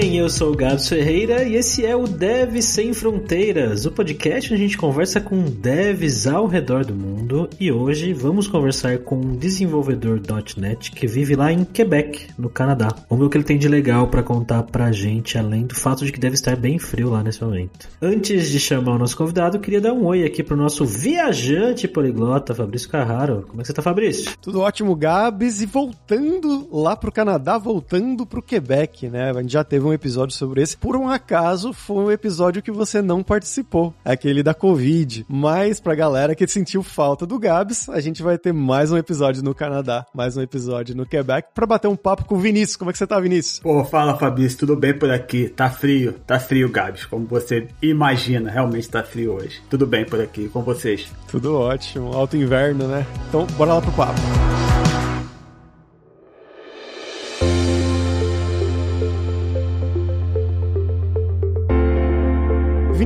bem? Eu sou o Gabs Ferreira e esse é o Dev Sem Fronteiras, o podcast onde a gente conversa com devs ao redor do mundo e hoje vamos conversar com um desenvolvedor .NET que vive lá em Quebec, no Canadá. Vamos ver o que ele tem de legal para contar pra gente, além do fato de que deve estar bem frio lá nesse momento. Antes de chamar o nosso convidado, queria dar um oi aqui pro nosso viajante poliglota, Fabrício Carraro. Como é que você tá, Fabrício? Tudo ótimo, Gabs, e voltando lá pro Canadá, voltando pro Quebec, né? A gente já teve um episódio sobre esse. Por um acaso, foi um episódio que você não participou, aquele da Covid. Mas pra galera que sentiu falta do Gabs, a gente vai ter mais um episódio no Canadá, mais um episódio no Quebec, pra bater um papo com o Vinícius. Como é que você tá, Vinícius? Pô, fala Fabrício, tudo bem por aqui? Tá frio, tá frio, Gabs, como você imagina, realmente tá frio hoje. Tudo bem por aqui, com vocês? Tudo ótimo, alto inverno, né? Então, bora lá pro papo.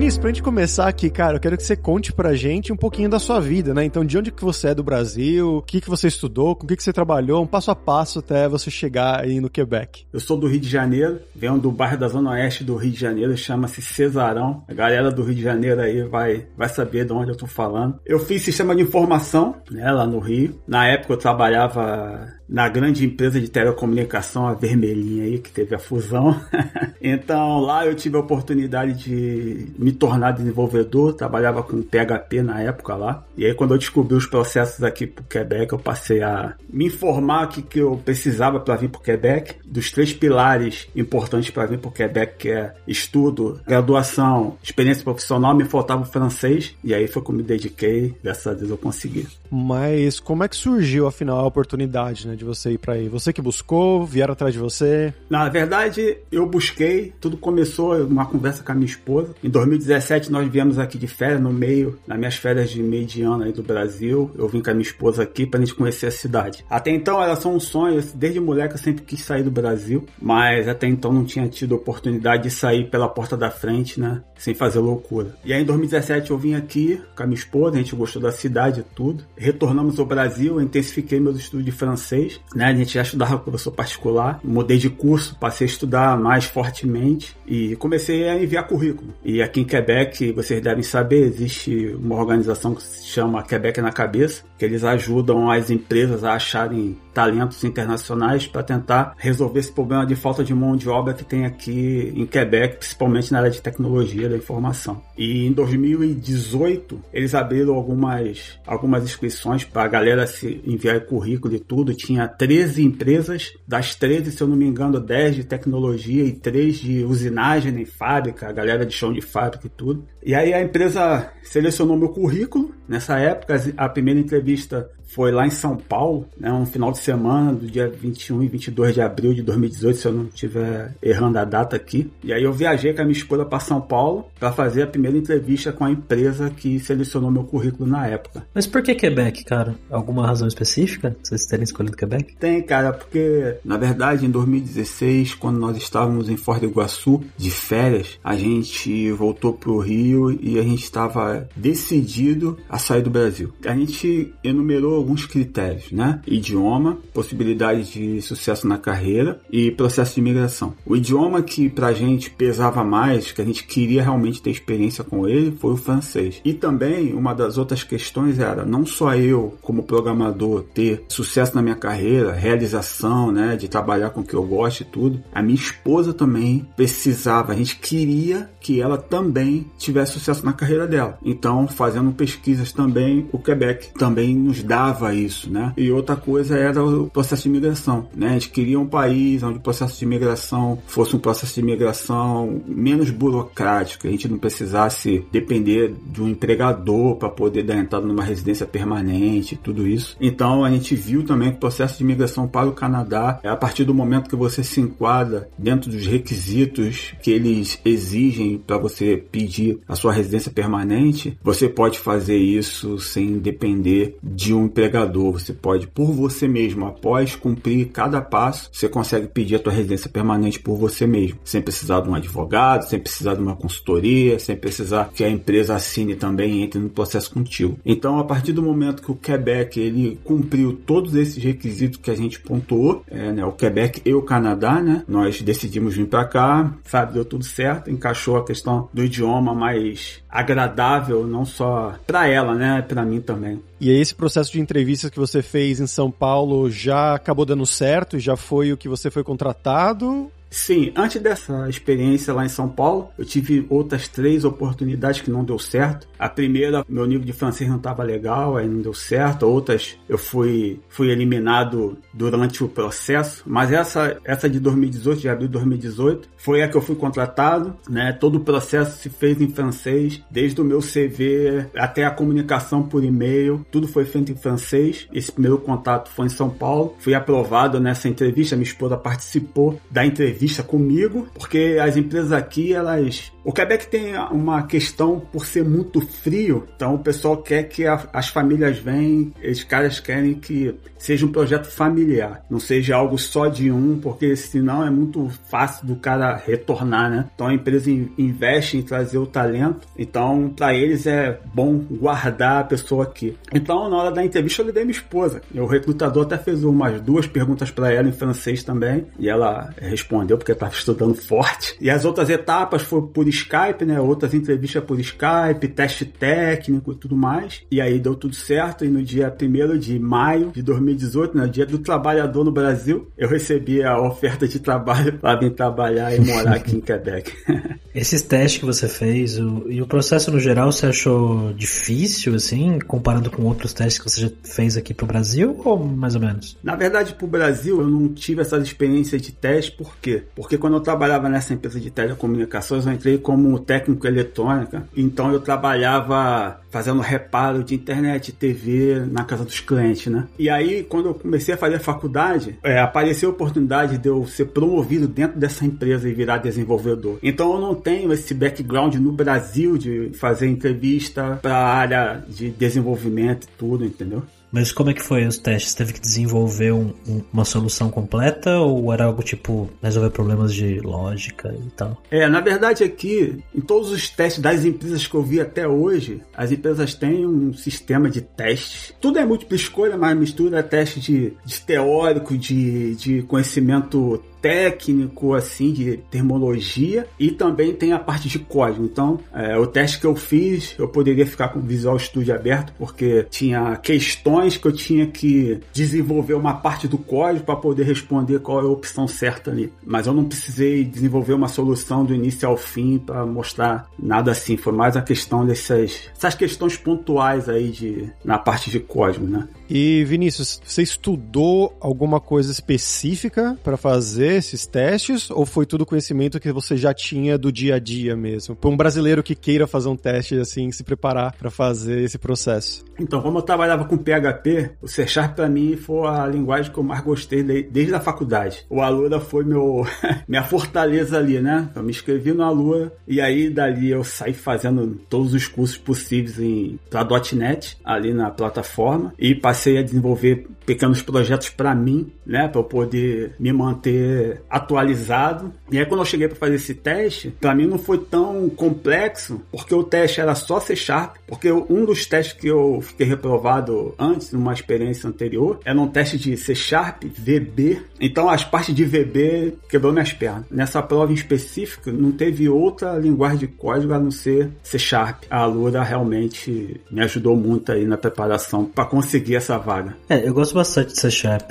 Vinícius, pra gente começar aqui, cara, eu quero que você conte pra gente um pouquinho da sua vida, né? Então, de onde que você é do Brasil, o que que você estudou, com o que que você trabalhou, um passo a passo até você chegar aí no Quebec. Eu sou do Rio de Janeiro, venho do bairro da Zona Oeste do Rio de Janeiro, chama-se Cesarão. A galera do Rio de Janeiro aí vai, vai saber de onde eu tô falando. Eu fiz sistema de informação, né, lá no Rio. Na época eu trabalhava na grande empresa de telecomunicação, a Vermelhinha aí, que teve a fusão. então lá eu tive a oportunidade de me tornar desenvolvedor, trabalhava com PHP na época lá. E aí quando eu descobri os processos aqui pro Quebec, eu passei a me informar que, que eu precisava para vir pro Quebec, dos três pilares importantes para vir pro Quebec, que é estudo, graduação, experiência profissional, me faltava o francês, e aí foi que eu me dediquei, dessa vez eu consegui. Mas como é que surgiu afinal a oportunidade, né, de você ir para aí? Você que buscou, vieram atrás de você? Na verdade, eu busquei, tudo começou uma conversa com a minha esposa. Em 2017 nós viemos aqui de férias no meio, nas minhas férias de meio de ano aí do Brasil. Eu vim com a minha esposa aqui pra gente conhecer a cidade. Até então era só um sonho, desde moleque eu sempre quis sair do Brasil, mas até então não tinha tido oportunidade de sair pela porta da frente, né, sem fazer loucura. E aí em 2017 eu vim aqui com a minha esposa, a gente gostou da cidade e tudo. Retornamos ao Brasil, intensifiquei meus estudos de francês, né, a gente já estudava com professor particular, mudei de curso, passei a estudar mais fortemente e comecei a enviar currículo. E aqui em Quebec, vocês devem saber, existe uma organização que se chama Quebec na Cabeça, que eles ajudam as empresas a acharem talentos internacionais para tentar resolver esse problema de falta de mão de obra que tem aqui em Quebec, principalmente na área de tecnologia da informação. E em 2018 eles abriram algumas, algumas inscrições para a galera se enviar currículo e tudo. Tinha 13 empresas, das 13, se eu não me engano, 10 de tecnologia e 3 de usinagem em fábrica, a galera de chão de fábrica e tudo. E aí a empresa selecionou meu currículo. Nessa época, a primeira entrevista foi lá em São Paulo, né, um final de semana do dia 21 e 22 de abril de 2018, se eu não estiver errando a data aqui. E aí eu viajei com a minha esposa para São Paulo para fazer a primeira entrevista com a empresa que selecionou meu currículo na época. Mas por que Quebec, cara? Alguma razão específica vocês terem escolhido Quebec? Tem, cara, porque na verdade em 2016, quando nós estávamos em Foz do Iguaçu de férias, a gente voltou pro Rio e a gente estava decidido a sair do Brasil. A gente enumerou alguns critérios, né? Idioma, possibilidade de sucesso na carreira e processo de migração. O idioma que pra gente pesava mais, que a gente queria realmente ter experiência com ele, foi o francês. E também uma das outras questões era não só eu, como programador, ter sucesso na minha carreira, realização, né, de trabalhar com o que eu gosto e tudo. A minha esposa também precisava, a gente queria que ela também tivesse sucesso na carreira dela. Então, fazendo pesquisas também, o Quebec também nos dava isso, né? E outra coisa era o processo de imigração, né? A gente queria um país onde o processo de imigração fosse um processo de imigração menos burocrático, a gente não precisasse depender de um empregador para poder dar entrada numa residência permanente, tudo isso. Então, a gente viu também que o processo de imigração para o Canadá é a partir do momento que você se enquadra dentro dos requisitos que eles exigem para você pedir a sua residência permanente, você pode fazer isso sem depender de um empregador, você pode, por você mesmo, após cumprir cada passo, você consegue pedir a tua residência permanente por você mesmo, sem precisar de um advogado, sem precisar de uma consultoria, sem precisar que a empresa assine também entre no processo contigo. Então, a partir do momento que o Quebec ele cumpriu todos esses requisitos que a gente pontuou, é, né, o Quebec e o Canadá, né, nós decidimos vir para cá, sabe, deu tudo certo, encaixou a questão do idioma mais agradável, não só para ela, né, para mim também. E aí esse processo de entrevistas que você fez em São Paulo já acabou dando certo? Já foi o que você foi contratado? Sim, antes dessa experiência lá em São Paulo, eu tive outras três oportunidades que não deu certo. A primeira, meu nível de francês não estava legal, aí não deu certo. Outras, eu fui, fui eliminado durante o processo. Mas essa, essa de 2018, de abril de 2018, foi a que eu fui contratado. Né? Todo o processo se fez em francês, desde o meu CV até a comunicação por e-mail, tudo foi feito em francês. Esse primeiro contato foi em São Paulo. Fui aprovado nessa entrevista, minha esposa participou da entrevista vista comigo, porque as empresas aqui, elas. O Quebec tem uma questão por ser muito frio, então o pessoal quer que a, as famílias venham, os caras querem que seja um projeto familiar, não seja algo só de um, porque senão é muito fácil do cara retornar, né? Então a empresa investe em trazer o talento, então para eles é bom guardar a pessoa aqui. Então na hora da entrevista eu lhe dei minha esposa, o recrutador até fez umas duas perguntas para ela em francês também, e ela respondeu? Porque estava estudando forte. E as outras etapas foram por Skype, né? Outras entrevistas por Skype, teste técnico e tudo mais. E aí deu tudo certo. E no dia 1 de maio de 2018, né? Dia do trabalhador no Brasil, eu recebi a oferta de trabalho para vir trabalhar e morar aqui em Quebec. Esses testes que você fez o, e o processo no geral, você achou difícil, assim, comparando com outros testes que você já fez aqui pro Brasil, ou mais ou menos? Na verdade, pro Brasil, eu não tive essas experiências de teste, por quê? Porque quando eu trabalhava nessa empresa de telecomunicações, eu entrei como técnico eletrônica. Então eu trabalhava fazendo reparo de internet, TV na casa dos clientes, né? E aí, quando eu comecei a fazer a faculdade, é, apareceu a oportunidade de eu ser promovido dentro dessa empresa e virar desenvolvedor. Então eu não tenho esse background no Brasil de fazer entrevista para a área de desenvolvimento e tudo, entendeu? Mas como é que foi os testes? Teve que desenvolver um, um, uma solução completa ou era algo tipo resolver problemas de lógica e tal? É, na verdade aqui, em todos os testes das empresas que eu vi até hoje, as empresas têm um sistema de testes. Tudo é múltipla escolha, mas mistura teste de, de teórico, de, de conhecimento técnico, assim, de termologia e também tem a parte de código. Então, é, o teste que eu fiz, eu poderia ficar com o Visual Studio aberto porque tinha questões que eu tinha que desenvolver uma parte do código para poder responder qual é a opção certa ali. Mas eu não precisei desenvolver uma solução do início ao fim para mostrar nada assim. Foi mais a questão dessas essas questões pontuais aí de na parte de código, né? E Vinícius, você estudou alguma coisa específica para fazer esses testes ou foi tudo conhecimento que você já tinha do dia a dia mesmo? Para um brasileiro que queira fazer um teste assim, se preparar para fazer esse processo. Então, como eu trabalhava com PHP, o C para mim foi a linguagem que eu mais gostei desde a faculdade. O Alura foi meu minha fortaleza ali, né? Eu me inscrevi no Alura e aí dali eu saí fazendo todos os cursos possíveis em para .NET ali na plataforma e passei passei a desenvolver pequenos projetos para mim, né, para eu poder me manter atualizado. E aí quando eu cheguei para fazer esse teste, para mim não foi tão complexo, porque o teste era só C Sharp, porque um dos testes que eu fiquei reprovado antes, numa experiência anterior, era um teste de C Sharp, VB. Então as partes de VB quebrou minhas pernas. Nessa prova em específico, não teve outra linguagem de código a não ser C Sharp. A Lura realmente me ajudou muito aí na preparação para conseguir essa vaga. É, eu gosto bastante de C Sharp.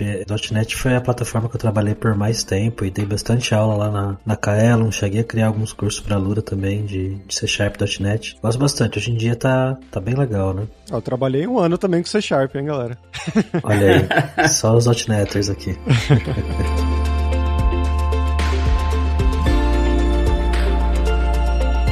.NET foi a plataforma que eu trabalhei por mais tempo e dei bastante aula lá na, na Kaelon. Cheguei a criar alguns cursos para Lura também de, de C Sharp .NET. Gosto bastante. Hoje em dia tá, tá bem legal, né? Eu trabalhei um ano também com C Sharp, hein, galera? Olha aí, só os .NETers aqui.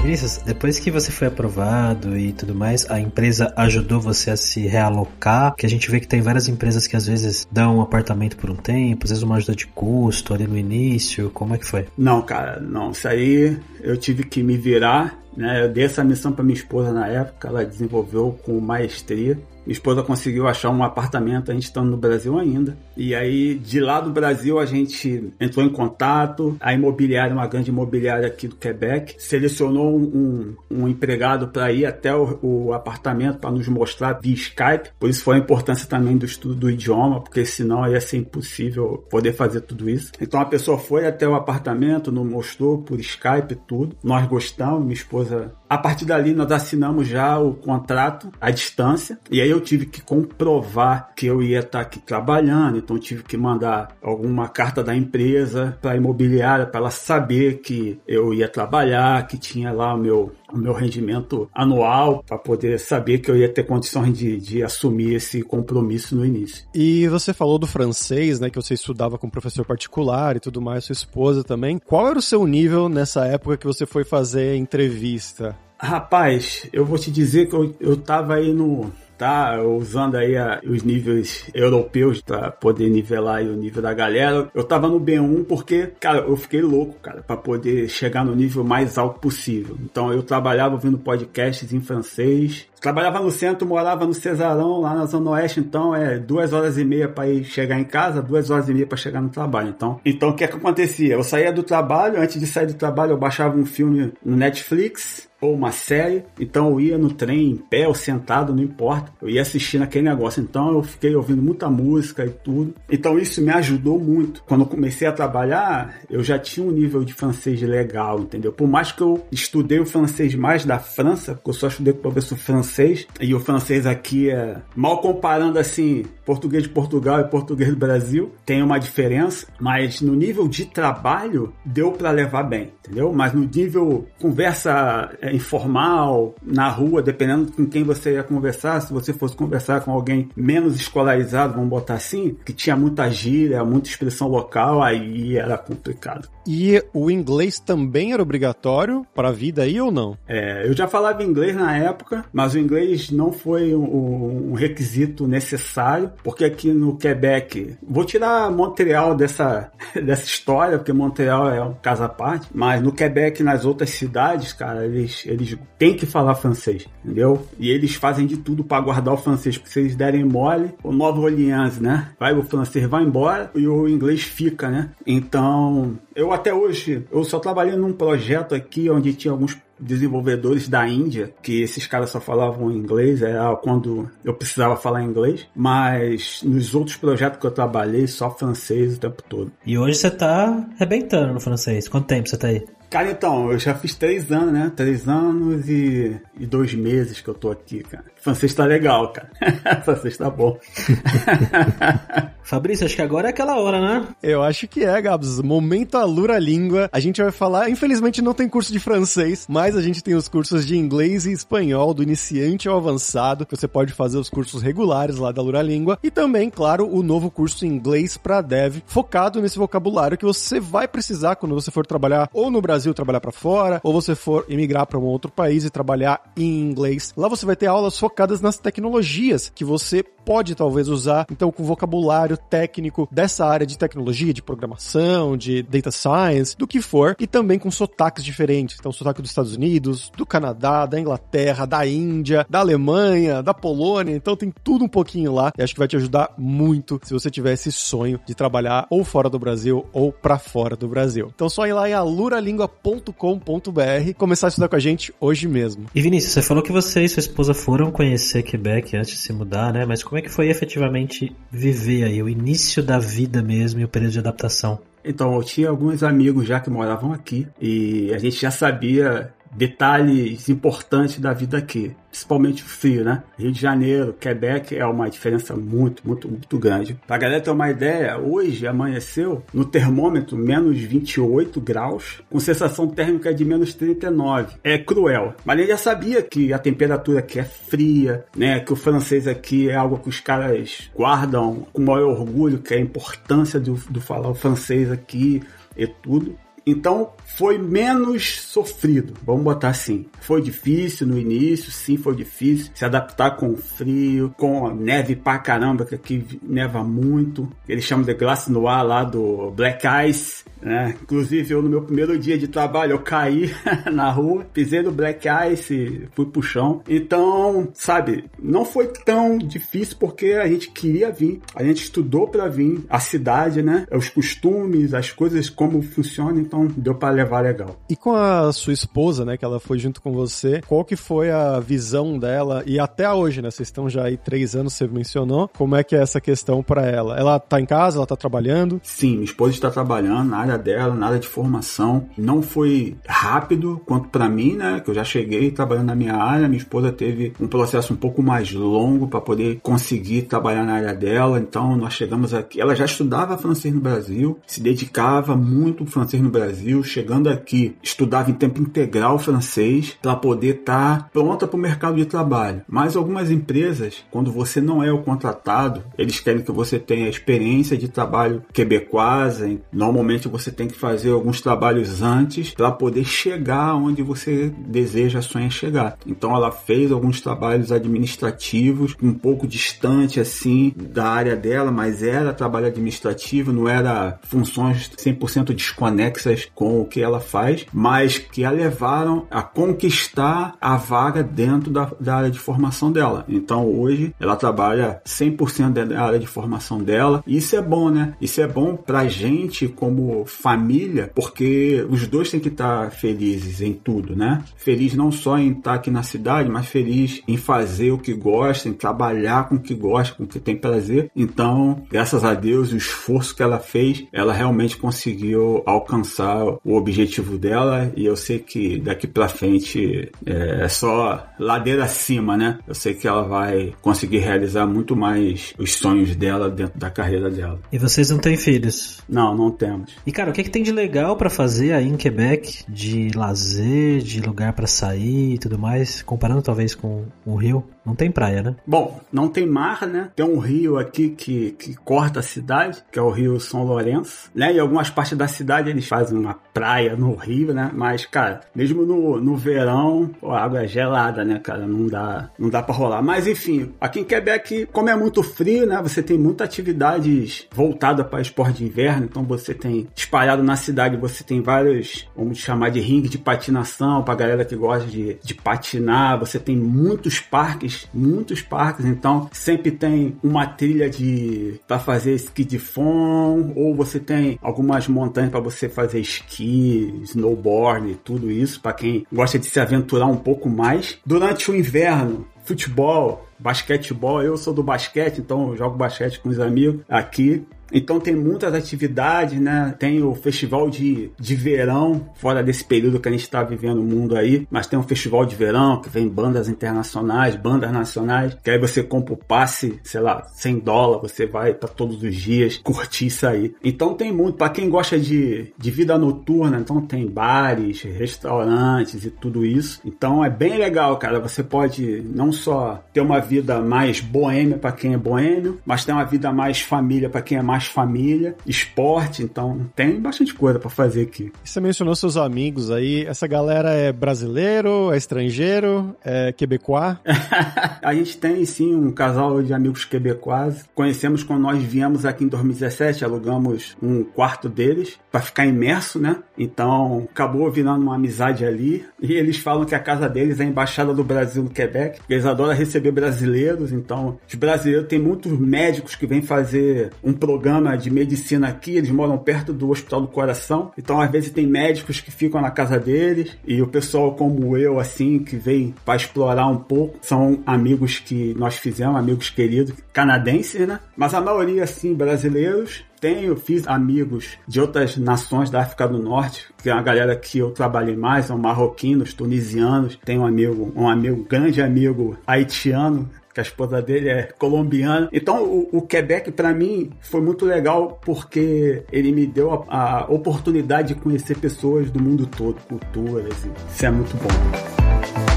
Vinícius, depois que você foi aprovado e tudo mais, a empresa ajudou você a se realocar? Que a gente vê que tem várias empresas que às vezes dão um apartamento por um tempo, às vezes uma ajuda de custo ali no início. Como é que foi? Não, cara, não. Isso aí eu tive que me virar. Né? Eu dei essa missão para minha esposa na época, ela desenvolveu com maestria. Minha esposa conseguiu achar um apartamento, a gente estando no Brasil ainda. E aí, de lá do Brasil, a gente entrou em contato. A imobiliária, uma grande imobiliária aqui do Quebec, selecionou um, um, um empregado para ir até o, o apartamento para nos mostrar via Skype. Por isso foi a importância também do estudo do idioma, porque senão ia ser impossível poder fazer tudo isso. Então a pessoa foi até o apartamento, nos mostrou por Skype tudo. Nós gostamos, minha esposa a partir dali, nós assinamos já o contrato à distância. E aí eu tive que comprovar que eu ia estar aqui trabalhando. Então, tive que mandar alguma carta da empresa para a imobiliária para ela saber que eu ia trabalhar, que tinha lá o meu, o meu rendimento anual, para poder saber que eu ia ter condições de, de assumir esse compromisso no início. E você falou do francês, né? Que você estudava com professor particular e tudo mais, sua esposa também. Qual era o seu nível nessa época que você foi fazer a entrevista? Rapaz, eu vou te dizer que eu, eu tava aí no. Tá usando aí a, os níveis europeus para poder nivelar o nível da galera. Eu tava no B1 porque, cara, eu fiquei louco, cara, para poder chegar no nível mais alto possível. Então eu trabalhava ouvindo podcasts em francês, Trabalhava no centro, morava no Cesarão, lá na Zona Oeste, então é duas horas e meia para ir chegar em casa, duas horas e meia para chegar no trabalho. Então, então o que é que acontecia? Eu saía do trabalho, antes de sair do trabalho, eu baixava um filme no Netflix, ou uma série, então eu ia no trem em pé ou sentado, não importa, eu ia assistindo aquele negócio. Então eu fiquei ouvindo muita música e tudo. Então isso me ajudou muito. Quando eu comecei a trabalhar, eu já tinha um nível de francês legal, entendeu? Por mais que eu estudei o francês mais da França, porque eu só estudei com o professor francês, e o francês aqui é mal comparando assim, português de Portugal e português do Brasil, tem uma diferença, mas no nível de trabalho deu para levar bem, entendeu? Mas no nível conversa é, informal, na rua, dependendo com quem você ia conversar, se você fosse conversar com alguém menos escolarizado, vamos botar assim, que tinha muita gíria, muita expressão local, aí era complicado. E o inglês também era obrigatório para a vida aí ou não? É, eu já falava inglês na época, mas o inglês não foi um, um requisito necessário, porque aqui no Quebec, vou tirar Montreal dessa, dessa história, porque Montreal é um caso à parte, mas no Quebec, nas outras cidades, cara, eles, eles têm que falar francês, entendeu? E eles fazem de tudo para guardar o francês, porque se eles derem mole, o Nova Orleans, né? Vai, o francês vai embora e o inglês fica, né? Então, eu até hoje, eu só trabalhei num projeto aqui onde tinha alguns desenvolvedores da Índia, que esses caras só falavam inglês, era quando eu precisava falar inglês, mas nos outros projetos que eu trabalhei, só francês o tempo todo. E hoje você tá arrebentando no francês. Quanto tempo você tá aí? Cara, então, eu já fiz três anos, né? Três anos e, e dois meses que eu tô aqui, cara. Francês tá legal, cara. francês tá bom. Fabrício, acho que agora é aquela hora, né? Eu acho que é, Gabs. Momento Alura Língua. A gente vai falar, infelizmente não tem curso de francês, mas a gente tem os cursos de inglês e espanhol, do iniciante ao avançado, que você pode fazer os cursos regulares lá da Alura Língua. E também, claro, o novo curso em inglês para dev, focado nesse vocabulário que você vai precisar quando você for trabalhar ou no Brasil, trabalhar para fora, ou você for emigrar para um outro país e trabalhar em inglês. Lá você vai ter aulas focadas nas tecnologias que você pode talvez usar, então com vocabulário técnico dessa área de tecnologia, de programação, de data science, do que for, e também com sotaques diferentes. Então, sotaque dos Estados Unidos, do Canadá, da Inglaterra, da Índia, da Alemanha, da Polônia. Então, tem tudo um pouquinho lá e acho que vai te ajudar muito se você tiver esse sonho de trabalhar ou fora do Brasil ou para fora do Brasil. Então, só ir lá em aluralingua.com.br começar a estudar com a gente hoje mesmo. E Vinícius, você falou que você e sua esposa foram conhecer Quebec antes de se mudar, né? Mas como é que foi efetivamente viver aí, o início da vida mesmo e o período de adaptação? Então, eu tinha alguns amigos já que moravam aqui e a gente já sabia detalhes importantes da vida aqui, principalmente o frio, né? Rio de Janeiro, Quebec é uma diferença muito, muito, muito grande. Pra galera ter uma ideia, hoje amanheceu no termômetro menos 28 graus, com sensação térmica de menos 39. É cruel. Mas ele já sabia que a temperatura aqui é fria, né? Que o francês aqui é algo que os caras guardam com maior orgulho, que é a importância do, do falar o francês aqui e tudo. Então foi menos sofrido, vamos botar assim. Foi difícil no início, sim, foi difícil se adaptar com o frio, com a neve pra caramba, que aqui neva muito. Eles chamam de glace no ar lá do Black Ice. Né? Inclusive, eu no meu primeiro dia de trabalho, eu caí na rua, pisei no Black Ice, fui pro chão. Então, sabe, não foi tão difícil porque a gente queria vir, a gente estudou para vir, a cidade, né? Os costumes, as coisas, como funciona, então deu para levar legal. E com a sua esposa, né, que ela foi junto com você, qual que foi a visão dela e até hoje, né? Vocês estão já aí três anos, você mencionou, como é que é essa questão para ela? Ela tá em casa, ela tá trabalhando? Sim, minha esposa está trabalhando na área dela, na área de formação. Não foi rápido quanto para mim, né? Que eu já cheguei trabalhando na minha área. Minha esposa teve um processo um pouco mais longo para poder conseguir trabalhar na área dela. Então nós chegamos aqui. Ela já estudava francês no Brasil, se dedicava muito ao francês no Brasil. Chegando aqui, estudava em tempo integral francês para poder estar tá pronta para o mercado de trabalho. Mas algumas empresas, quando você não é o contratado, eles querem que você tenha experiência de trabalho quebecoise. Normalmente você você tem que fazer alguns trabalhos antes para poder chegar onde você deseja, sonha chegar. Então ela fez alguns trabalhos administrativos, um pouco distante assim da área dela, mas era trabalho administrativo, não era funções 100% desconexas com o que ela faz, mas que a levaram a conquistar a vaga dentro da, da área de formação dela. Então hoje ela trabalha 100% da área de formação dela. Isso é bom, né? Isso é bom pra gente como família, porque os dois têm que estar felizes em tudo, né? Feliz não só em estar aqui na cidade, mas feliz em fazer o que gosta, em trabalhar com o que gosta, com o que tem prazer. Então, graças a Deus, o esforço que ela fez, ela realmente conseguiu alcançar o objetivo dela e eu sei que daqui para frente é, é só ladeira acima, né? Eu sei que ela vai conseguir realizar muito mais os sonhos dela dentro da carreira dela. E vocês não têm filhos? Não, não temos. E cara, o que, é que tem de legal para fazer aí em Quebec, de lazer, de lugar para sair e tudo mais, comparando talvez com o Rio? Não tem praia, né? Bom, não tem mar, né? Tem um rio aqui que, que corta a cidade, que é o rio São Lourenço, né? E algumas partes da cidade eles fazem uma praia no rio, né? Mas, cara, mesmo no, no verão, a água é gelada, né, cara? Não dá, não dá para rolar. Mas, enfim, aqui em Quebec, como é muito frio, né? Você tem muitas atividades voltadas para esporte de inverno, então você tem espalhado na cidade, você tem vários, vamos chamar de ringue de patinação para galera que gosta de, de patinar, você tem muitos parques muitos parques, então sempre tem uma trilha de para fazer esqui de fond, ou você tem algumas montanhas para você fazer esqui, snowboard, tudo isso para quem gosta de se aventurar um pouco mais. Durante o inverno, futebol, basquetebol, eu sou do basquete, então jogo basquete com os amigos aqui. Então tem muitas atividades, né? Tem o festival de, de verão, fora desse período que a gente está vivendo o mundo aí, mas tem um festival de verão que vem bandas internacionais, bandas nacionais, que aí você compra o passe, sei lá, 100 dólares, você vai para todos os dias curtir isso aí. Então tem muito, para quem gosta de, de vida noturna, então tem bares, restaurantes e tudo isso. Então é bem legal, cara. Você pode não só ter uma vida mais boêmia para quem é boêmio, mas ter uma vida mais família para quem é mais mais família, esporte, então tem bastante coisa para fazer aqui. Você mencionou seus amigos aí, essa galera é brasileiro, é estrangeiro, é quebecois? a gente tem sim um casal de amigos quebecois. Conhecemos quando nós viemos aqui em 2017, alugamos um quarto deles para ficar imerso, né? Então acabou virando uma amizade ali. E eles falam que a casa deles é a embaixada do Brasil no Quebec. Eles adoram receber brasileiros, então os brasileiros têm muitos médicos que vêm fazer um programa de medicina aqui, eles moram perto do Hospital do Coração, então às vezes tem médicos que ficam na casa deles. E o pessoal como eu, assim, que vem para explorar um pouco, são amigos que nós fizemos, amigos queridos, canadenses, né? Mas a maioria, assim, brasileiros, tenho, fiz amigos de outras nações da África do Norte, que é uma galera que eu trabalhei mais, são marroquinos, tunisianos, tenho um amigo, um amigo, grande amigo haitiano, que a esposa dele é colombiana. Então o, o Quebec para mim foi muito legal porque ele me deu a, a oportunidade de conhecer pessoas do mundo todo, culturas, isso é muito bom.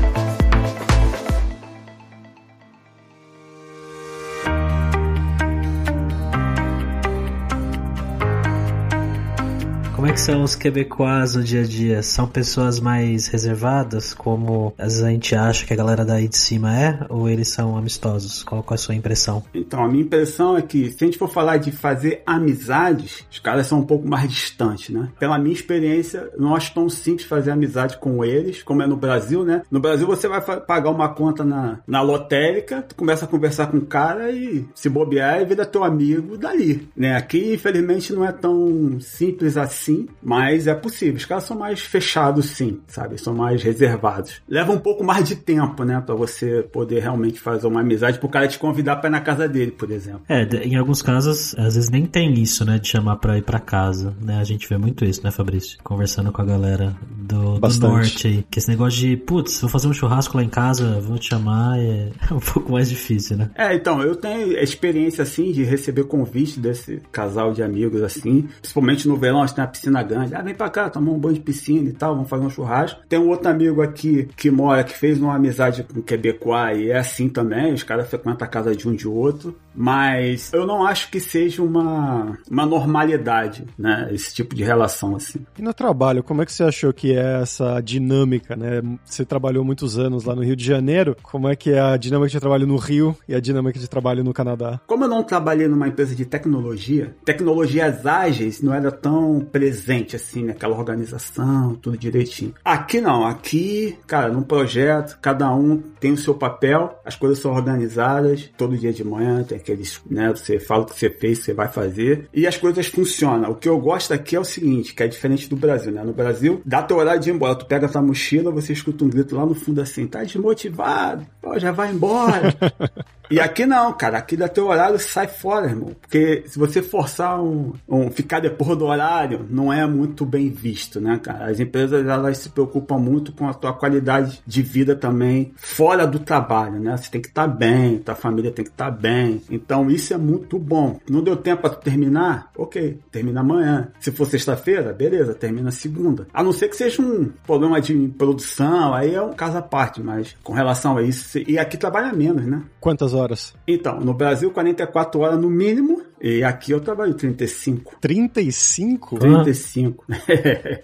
Como é que são os quebecois no dia a dia? São pessoas mais reservadas, como às vezes a gente acha que a galera daí de cima é? Ou eles são amistosos? Qual, é a sua impressão? Então, a minha impressão é que se a gente for falar de fazer amizades, os caras são um pouco mais distantes, né? Pela minha experiência, não acho tão simples fazer amizade com eles, como é no Brasil, né? No Brasil você vai pagar uma conta na, na lotérica, tu começa a conversar com o cara e se bobear e vira teu amigo dali, né? Aqui, infelizmente, não é tão simples assim, mas é possível. Os caras são mais fechados, sim, sabe? São mais reservados. Leva um pouco mais de tempo, né? Pra você poder realmente fazer uma amizade, pro cara te convidar pra ir na casa dele, por exemplo. É, em alguns casos, às vezes nem tem isso, né? De chamar pra ir pra casa, né? A gente vê muito isso, né, Fabrício? Conversando com a galera do, do norte aí. Que esse negócio de, putz, vou fazer um churrasco lá em casa, vou te chamar, é um pouco mais difícil, né? É, então, eu tenho experiência, assim, de receber convite desse casal de amigos, assim, principalmente no verão, a gente tem uma piscina grande. Ah, vem pra cá, tomar um banho de piscina e tal, vamos fazer um churrasco. Tem um outro amigo aqui que mora, que fez uma amizade com o Quebecois e é assim também, os caras frequentam a casa de um de outro, mas eu não acho que seja uma, uma normalidade, né, esse tipo de relação, assim. E no trabalho, como é que você achou que é essa dinâmica, né? Você trabalhou muitos anos lá no Rio de Janeiro, como é que é a dinâmica de trabalho no Rio e a dinâmica de trabalho no Canadá? Como eu não trabalhei numa empresa de tecnologia, tecnologias ágeis não era tão presente assim, naquela organização, tudo direitinho. Aqui não, aqui, cara, num projeto, cada um tem o seu papel, as coisas são organizadas, todo dia de manhã tem aqueles, né, você fala o que você fez, você vai fazer, e as coisas funcionam. O que eu gosto aqui é o seguinte, que é diferente do Brasil, né? No Brasil, dá teu horário de ir embora, tu pega tua mochila, você escuta um grito lá no fundo assim, tá desmotivado, pô, já vai embora. E aqui não, cara. Aqui dá teu horário, sai fora, irmão. Porque se você forçar um, um, ficar depois do horário, não é muito bem visto, né, cara? As empresas, elas se preocupam muito com a tua qualidade de vida também fora do trabalho, né? Você tem que estar tá bem, tua família tem que estar tá bem. Então, isso é muito bom. Não deu tempo para terminar? Ok, termina amanhã. Se for sexta-feira, beleza, termina segunda. A não ser que seja um problema de produção, aí é um caso à parte, mas com relação a isso, e aqui trabalha menos, né? Quantas horas? Então, no Brasil, 44 horas no mínimo. E aqui eu trabalho 35. 35? 35.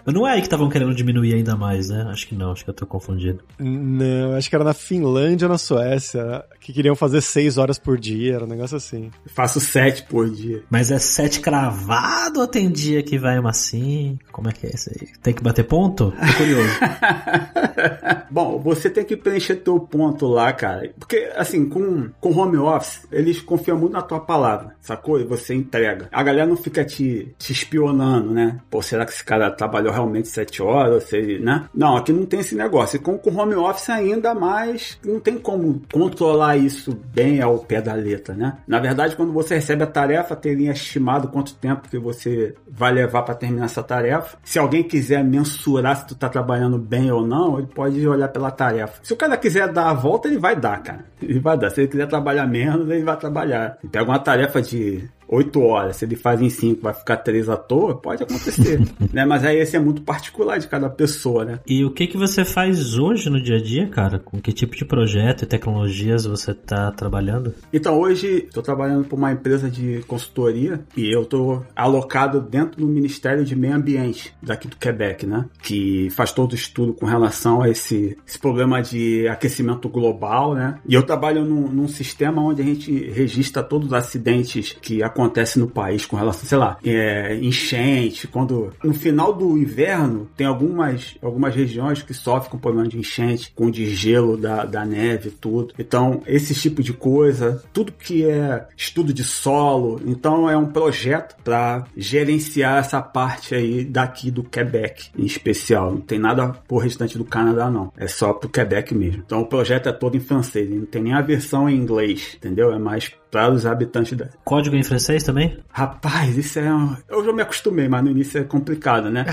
Mas não é aí que estavam querendo diminuir ainda mais, né? Acho que não, acho que eu tô confundido. Não, acho que era na Finlândia ou na Suécia, que queriam fazer 6 horas por dia, era um negócio assim. Eu faço 7 por dia. Mas é 7 cravado ou tem dia que vai uma assim? Como é que é isso aí? Tem que bater ponto? Tô curioso. Bom, você tem que preencher teu ponto lá, cara. Porque, assim, com, com home office, eles confiam muito na tua palavra, sacou? Você entrega. A galera não fica te, te espionando, né? Pô, será que esse cara trabalhou realmente 7 horas? Se, né? Não, aqui não tem esse negócio. E com, com home office ainda mais, não tem como controlar isso bem ao pé da letra, né? Na verdade, quando você recebe a tarefa, teria estimado quanto tempo que você vai levar para terminar essa tarefa. Se alguém quiser mensurar se tu tá trabalhando bem ou não, ele pode olhar pela tarefa. Se o cara quiser dar a volta, ele vai dar, cara. Ele vai dar. Se ele quiser trabalhar menos, ele vai trabalhar. Ele pega uma tarefa de 8 horas, se ele faz em 5, vai ficar 3 à toa, pode acontecer, né? Mas aí esse é muito particular de cada pessoa, né? E o que que você faz hoje no dia a dia, cara? Com que tipo de projeto e tecnologias você tá trabalhando? Então, hoje estou trabalhando para uma empresa de consultoria e eu estou alocado dentro do Ministério de Meio Ambiente daqui do Quebec, né? Que faz todo o estudo com relação a esse, esse problema de aquecimento global, né? E eu trabalho num, num sistema onde a gente registra todos os acidentes que acontecem acontece no país com relação, sei lá, é, enchente, quando no final do inverno tem algumas, algumas regiões que sofrem com problema de enchente, com desgelo da, da neve, tudo. Então, esse tipo de coisa, tudo que é estudo de solo, então é um projeto para gerenciar essa parte aí daqui do Quebec em especial. Não tem nada pro restante do Canadá, não. É só pro Quebec mesmo. Então o projeto é todo em francês, não tem nem a versão em inglês, entendeu? É mais para os habitantes da. Código em francês também? Rapaz, isso é. Um... Eu já me acostumei, mas no início é complicado, né?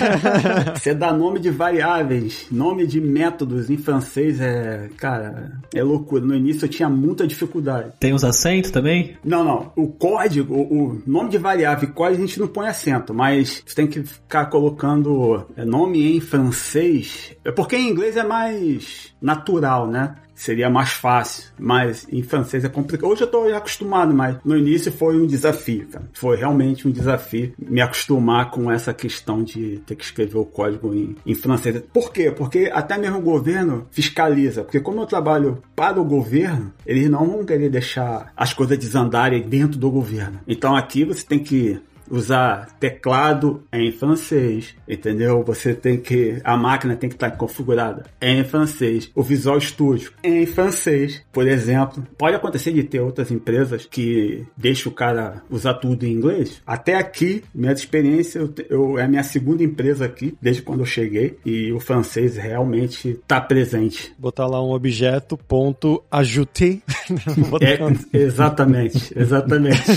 Você dá nome de variáveis, nome de métodos em francês é. Cara, é loucura. No início eu tinha muita dificuldade. Tem os acentos também? Não, não. O código, o, o nome de variável e código a gente não põe acento, mas você tem que ficar colocando é, nome em francês É porque em inglês é mais natural, né? Seria mais fácil, mas em francês é complicado. Hoje eu tô acostumado, mas no início foi um desafio, cara. Foi realmente um desafio me acostumar com essa questão de ter que escrever o código em, em francês. Por quê? Porque até mesmo o governo fiscaliza. Porque como eu trabalho para o governo, eles não vão querer deixar as coisas desandarem dentro do governo. Então aqui você tem que usar teclado em francês, entendeu? Você tem que a máquina tem que estar configurada em francês, o Visual Studio em francês, por exemplo. Pode acontecer de ter outras empresas que deixam o cara usar tudo em inglês. Até aqui, minha experiência, eu, eu é a minha segunda empresa aqui desde quando eu cheguei e o francês realmente está presente. Botar lá um objeto ponto ajouter. é, exatamente, exatamente.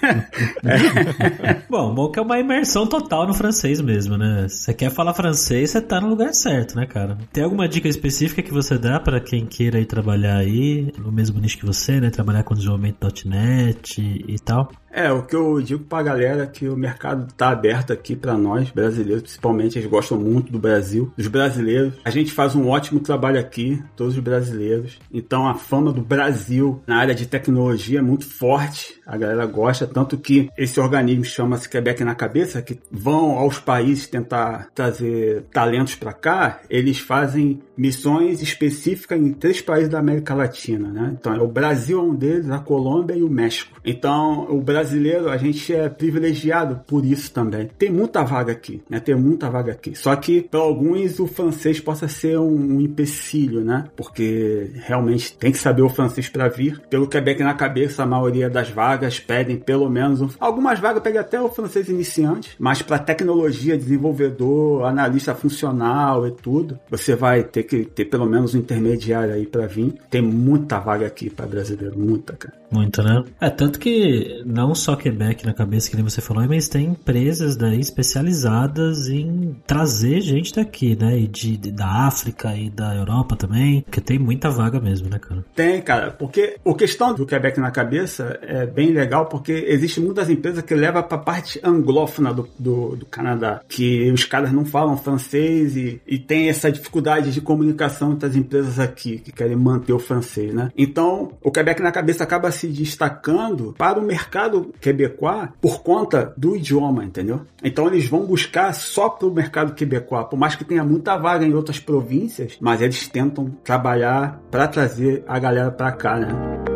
é. bom, bom que é uma imersão total no francês mesmo, né? Você quer falar francês, você tá no lugar certo, né, cara? Tem alguma dica específica que você dá para quem queira ir trabalhar aí, no mesmo nicho que você, né? Trabalhar com desenvolvimento .NET e, e tal? É, o que eu digo pra galera é que o mercado tá aberto aqui para nós, brasileiros, principalmente, eles gostam muito do Brasil, dos brasileiros. A gente faz um ótimo trabalho aqui, todos os brasileiros. Então a fama do Brasil na área de tecnologia é muito forte, a galera gosta, tanto que esse organismo chama-se Quebec na Cabeça, que vão aos países tentar trazer talentos para cá, eles fazem missões específicas em três países da América Latina, né? Então o Brasil é um deles, a Colômbia e o México. Então o Brasil brasileiro, a gente é privilegiado por isso também. Tem muita vaga aqui, né? Tem muita vaga aqui. Só que para alguns o francês possa ser um, um empecilho, né? Porque realmente tem que saber o francês para vir. Pelo Quebec na cabeça, a maioria das vagas pedem pelo menos um... algumas vagas pedem até o francês iniciante, mas para tecnologia, desenvolvedor, analista funcional e tudo, você vai ter que ter pelo menos um intermediário aí para vir. Tem muita vaga aqui para brasileiro, muita, cara. Muito, né? É tanto que não só Quebec na cabeça, que nem você falou, mas tem empresas daí especializadas em trazer gente daqui, né? E de, de, da África e da Europa também, porque tem muita vaga mesmo, né, cara? Tem, cara, porque a questão do Quebec na cabeça é bem legal, porque existe muitas empresas que levam para a parte anglófona do, do, do, Canadá, que os caras não falam francês e, e tem essa dificuldade de comunicação entre as empresas aqui, que querem manter o francês, né? Então, o Quebec na cabeça acaba se destacando para o mercado quebecois por conta do idioma, entendeu? Então eles vão buscar só para o mercado quebecois, por mais que tenha muita vaga em outras províncias, mas eles tentam trabalhar para trazer a galera para cá, né?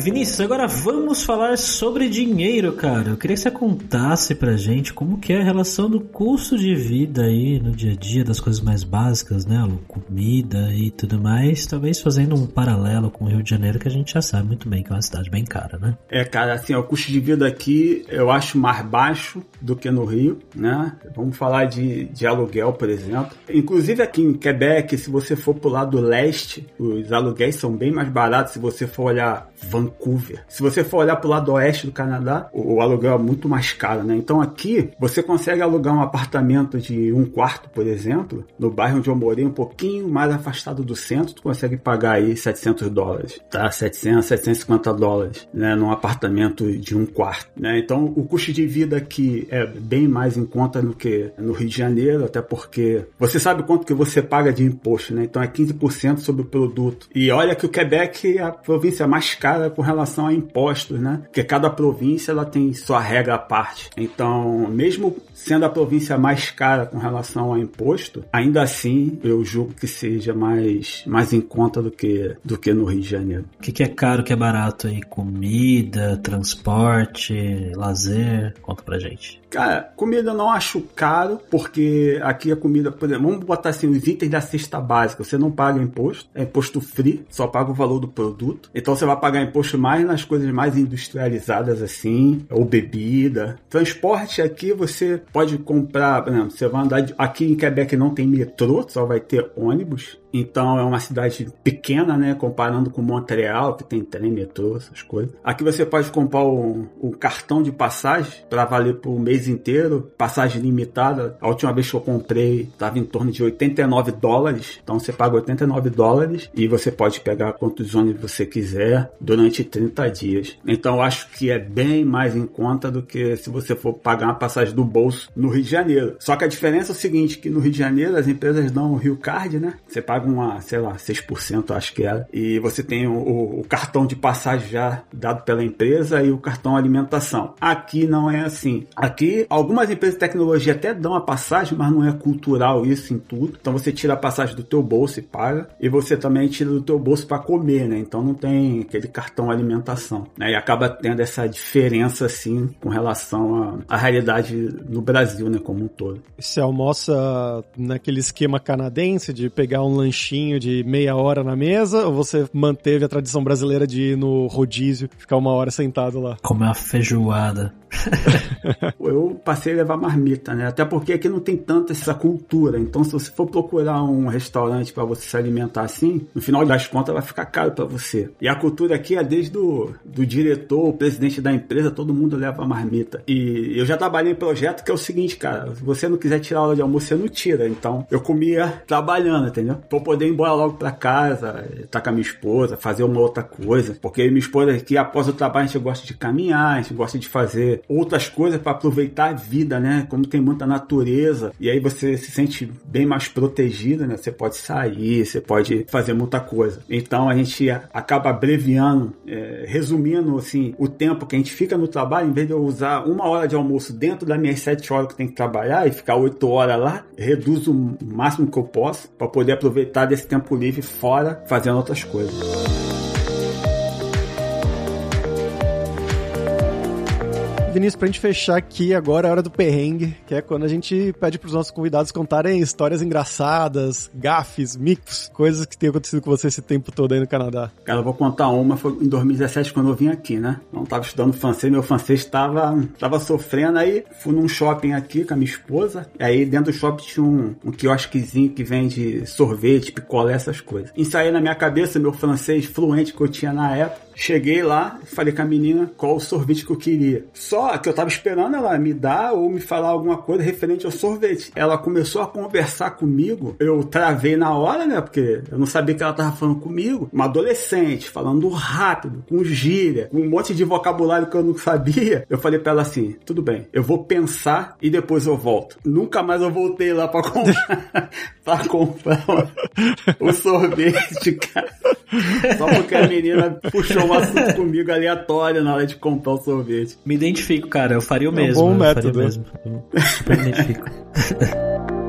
Vinícius, agora vamos falar sobre dinheiro, cara. Eu queria que você contasse pra gente como que é a relação do custo de vida aí no dia a dia, das coisas mais básicas, né? Comida e tudo mais. Talvez fazendo um paralelo com o Rio de Janeiro, que a gente já sabe muito bem que é uma cidade bem cara, né? É, cara, assim, o custo de vida aqui eu acho mais baixo do que no Rio, né? Vamos falar de, de aluguel, por exemplo. Inclusive aqui em Quebec, se você for pro lado leste, os aluguéis são bem mais baratos. Se você for olhar Vancouver. Se você for olhar para o lado oeste do Canadá, o, aluguel é muito mais caro, né? Então aqui você consegue alugar um apartamento de um quarto, por exemplo, no bairro onde eu morei, um pouquinho mais afastado do centro, tu consegue pagar aí 700 dólares, tá? 700, 750 dólares, né? Num apartamento de um quarto, né? Então o custo de vida aqui é bem mais em conta do que no Rio de Janeiro, até porque você sabe quanto que você paga de imposto, né? Então é 15% sobre o produto. E olha que o Quebec é a província mais cara com relação a impostos, né? Porque cada província ela tem sua regra à parte. Então, mesmo sendo a província mais cara com relação ao imposto, ainda assim eu julgo que seja mais, mais em conta do que, do que no Rio de Janeiro. O que, que é caro, que é barato aí? Comida, transporte, lazer? Conta pra gente. Cara, comida eu não acho caro, porque aqui a comida, por exemplo, vamos botar assim, os itens da cesta básica, você não paga imposto, é imposto free, só paga o valor do produto. Então você vai pagar imposto mais nas coisas mais industrializadas assim, ou bebida. Transporte aqui você pode comprar, por exemplo, você vai andar de, aqui em Quebec não tem metrô, só vai ter ônibus. Então é uma cidade pequena, né? Comparando com Montreal, que tem trem, metrô, essas coisas. Aqui você pode comprar o, o cartão de passagem para valer por um mês inteiro, passagem limitada. A última vez que eu comprei estava em torno de 89 dólares. Então você paga 89 dólares e você pode pegar quantos ônibus você quiser durante 30 dias. Então eu acho que é bem mais em conta do que se você for pagar uma passagem do bolso no Rio de Janeiro. Só que a diferença é o seguinte, que no Rio de Janeiro as empresas dão o Rio Card, né? Você paga uma, sei lá, 6% acho que era. E você tem o, o cartão de passagem já dado pela empresa e o cartão alimentação. Aqui não é assim. Aqui algumas empresas de tecnologia até dão a passagem, mas não é cultural isso em tudo. Então você tira a passagem do teu bolso e paga. E você também tira do teu bolso para comer, né? Então não tem aquele cartão alimentação. Né? E acaba tendo essa diferença assim com relação à realidade no Brasil, né? Como um todo. Você almoça naquele esquema canadense de pegar um lanchinho de meia hora na mesa ou você manteve a tradição brasileira de ir no rodízio, ficar uma hora sentado lá? Comer uma feijoada. eu passei a levar marmita, né? Até porque aqui não tem tanta essa cultura. Então, se você for procurar um restaurante para você se alimentar assim, no final das contas vai ficar caro para você. E a cultura aqui é desde do, do diretor, o presidente da empresa, todo mundo leva marmita. E eu já trabalhei em projeto que é o seguinte, cara, se você não quiser tirar a hora de almoço, você não tira. Então, eu comia trabalhando, entendeu? Pra poder ir embora logo para casa, estar com a minha esposa, fazer uma outra coisa. Porque minha esposa aqui, após o trabalho, a gente gosta de caminhar, a gente gosta de fazer outras coisas para aproveitar a vida, né? Como tem muita natureza e aí você se sente bem mais protegido, né? Você pode sair, você pode fazer muita coisa. Então a gente acaba abreviando, é, resumindo assim o tempo que a gente fica no trabalho, em vez de eu usar uma hora de almoço dentro das minhas sete horas que tem que trabalhar e ficar oito horas lá, reduzo o máximo que eu posso para poder aproveitar desse tempo livre fora fazendo outras coisas. Vinícius, pra gente fechar aqui agora é a hora do perrengue, que é quando a gente pede pros nossos convidados contarem histórias engraçadas, gafes, micos, coisas que tenham acontecido com você esse tempo todo aí no Canadá. Cara, eu vou contar uma, foi em 2017 quando eu vim aqui, né? Não tava estudando francês, meu francês tava, tava sofrendo aí, fui num shopping aqui com a minha esposa, aí dentro do shopping tinha um, um quiosquezinho que vende sorvete, picolé, essas coisas. Ensaiei na minha cabeça meu francês fluente que eu tinha na época, cheguei lá, falei com a menina qual o sorvete que eu queria. Só que eu tava esperando ela me dar ou me falar alguma coisa referente ao sorvete. Ela começou a conversar comigo, eu travei na hora, né? Porque eu não sabia que ela tava falando comigo. Uma adolescente, falando rápido, com gíria, com um monte de vocabulário que eu não sabia. Eu falei pra ela assim: tudo bem, eu vou pensar e depois eu volto. Nunca mais eu voltei lá pra comprar, pra comprar o sorvete, cara. Só porque a menina puxou um assunto comigo aleatório na hora de comprar o sorvete. Me identifico cara. Eu faria o mesmo. É um bom método. mesmo. Eu super identifico.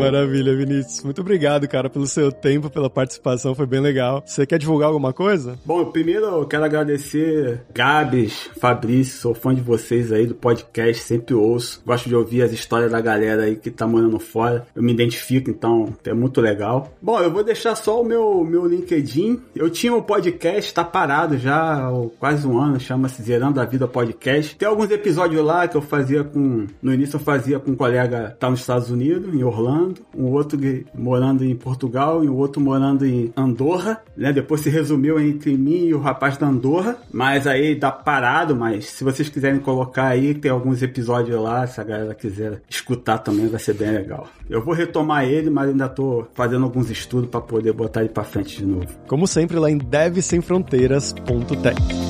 Maravilha, Vinícius. Muito obrigado, cara, pelo seu tempo, pela participação, foi bem legal. Você quer divulgar alguma coisa? Bom, primeiro eu quero agradecer Gabs, Fabrício, sou fã de vocês aí do podcast, sempre ouço. Gosto de ouvir as histórias da galera aí que tá morando fora. Eu me identifico, então é muito legal. Bom, eu vou deixar só o meu, meu LinkedIn. Eu tinha um podcast, tá parado já há quase um ano, chama-se Zerando a Vida Podcast. Tem alguns episódios lá que eu fazia com. No início eu fazia com um colega que tá nos Estados Unidos, em Orlando morando, um outro morando em Portugal e o outro morando em Andorra, né? Depois se resumiu entre mim e o rapaz da Andorra, mas aí dá parado, mas se vocês quiserem colocar aí, tem alguns episódios lá, se a galera quiser escutar também vai ser bem legal. Eu vou retomar ele, mas ainda tô fazendo alguns estudos para poder botar ele para frente de novo. Como sempre lá em devsemfronteiras.tech.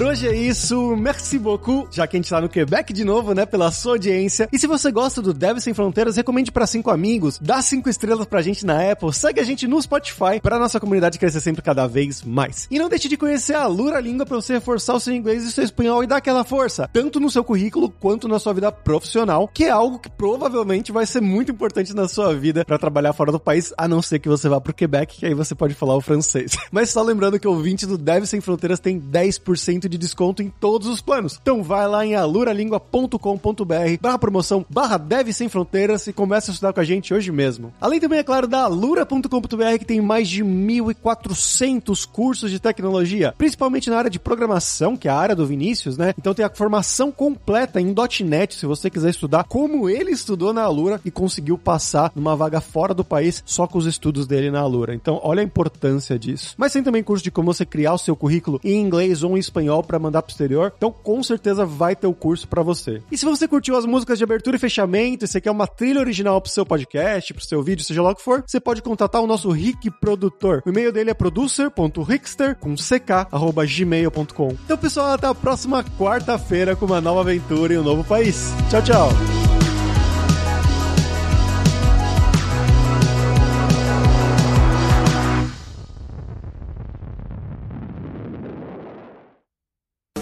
pessoal, por hoje é isso. Merci beaucoup, já que a gente tá no Quebec de novo, né, pela sua audiência. E se você gosta do Deve Sem Fronteiras, recomende para cinco amigos, dá cinco estrelas pra gente na Apple, segue a gente no Spotify pra nossa comunidade crescer sempre cada vez mais. E não deixe de conhecer a Lura Língua pra você reforçar o seu inglês e seu espanhol e dar aquela força, tanto no seu currículo quanto na sua vida profissional, que é algo que provavelmente vai ser muito importante na sua vida para trabalhar fora do país, a não ser que você vá pro Quebec, que aí você pode falar o francês. Mas só lembrando que o ouvinte do Deve Sem Fronteiras tem 10 10% de desconto em todos os planos. Então vai lá em aluralingua.com.br barra promoção barra Deve Sem Fronteiras e começa a estudar com a gente hoje mesmo. Além também, é claro, da alura.com.br que tem mais de 1.400 cursos de tecnologia, principalmente na área de programação, que é a área do Vinícius, né? Então tem a formação completa em .NET, se você quiser estudar como ele estudou na Alura e conseguiu passar numa vaga fora do país só com os estudos dele na Alura. Então, olha a importância disso. Mas tem também curso de como você criar o seu currículo em inglês ou em espanhol para mandar pro exterior. Então, com certeza vai ter o curso para você. E se você curtiu as músicas de abertura e fechamento, e você quer uma trilha original pro seu podcast, pro seu vídeo, seja lá o que for, você pode contatar o nosso Rick Produtor. O e-mail dele é producer.rickster com ck@gmail.com. Então, pessoal, até a próxima quarta-feira com uma nova aventura em um novo país. Tchau, tchau.